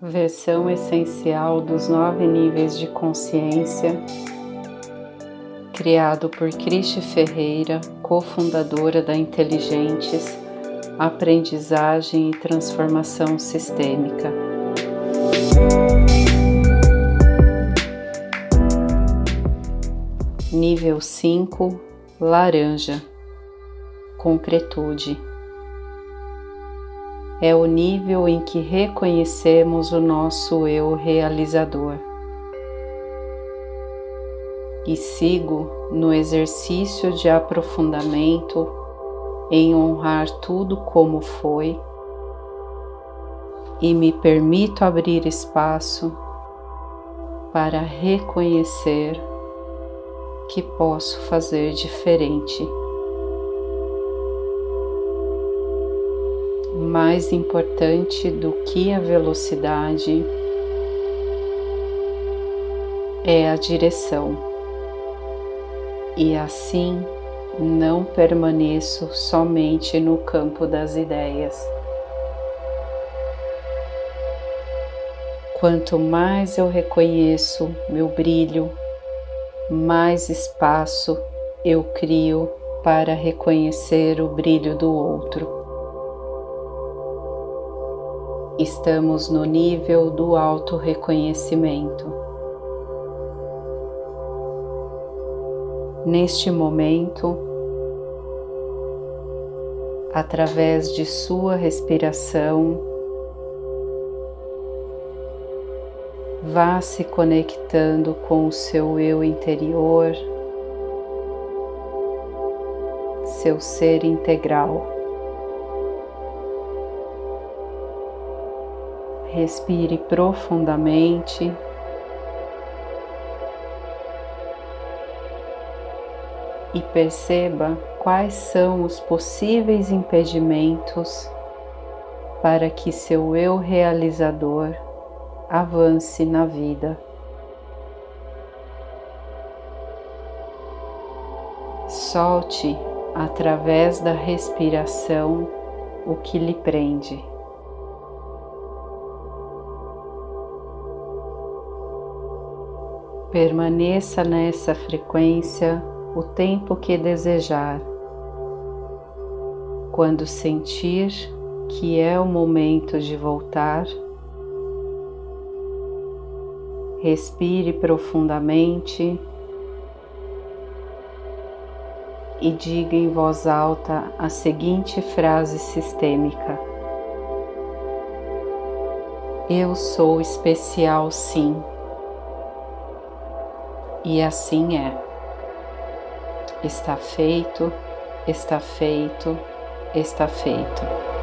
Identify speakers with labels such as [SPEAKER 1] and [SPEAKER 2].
[SPEAKER 1] Versão essencial dos nove níveis de consciência, criado por Cristi Ferreira, cofundadora da Inteligentes, Aprendizagem e Transformação Sistêmica. Nível 5 Laranja Concretude é o nível em que reconhecemos o nosso eu realizador. E sigo no exercício de aprofundamento em honrar tudo como foi e me permito abrir espaço para reconhecer que posso fazer diferente. Mais importante do que a velocidade é a direção, e assim não permaneço somente no campo das ideias. Quanto mais eu reconheço meu brilho, mais espaço eu crio para reconhecer o brilho do outro. Estamos no nível do auto-reconhecimento. Neste momento, através de sua respiração, vá se conectando com o seu eu interior, seu ser integral. Respire profundamente. E perceba quais são os possíveis impedimentos para que seu eu realizador avance na vida. Solte através da respiração o que lhe prende. Permaneça nessa frequência o tempo que desejar. Quando sentir que é o momento de voltar, respire profundamente e diga em voz alta a seguinte frase sistêmica: Eu sou especial, sim. E assim é. Está feito, está feito, está feito.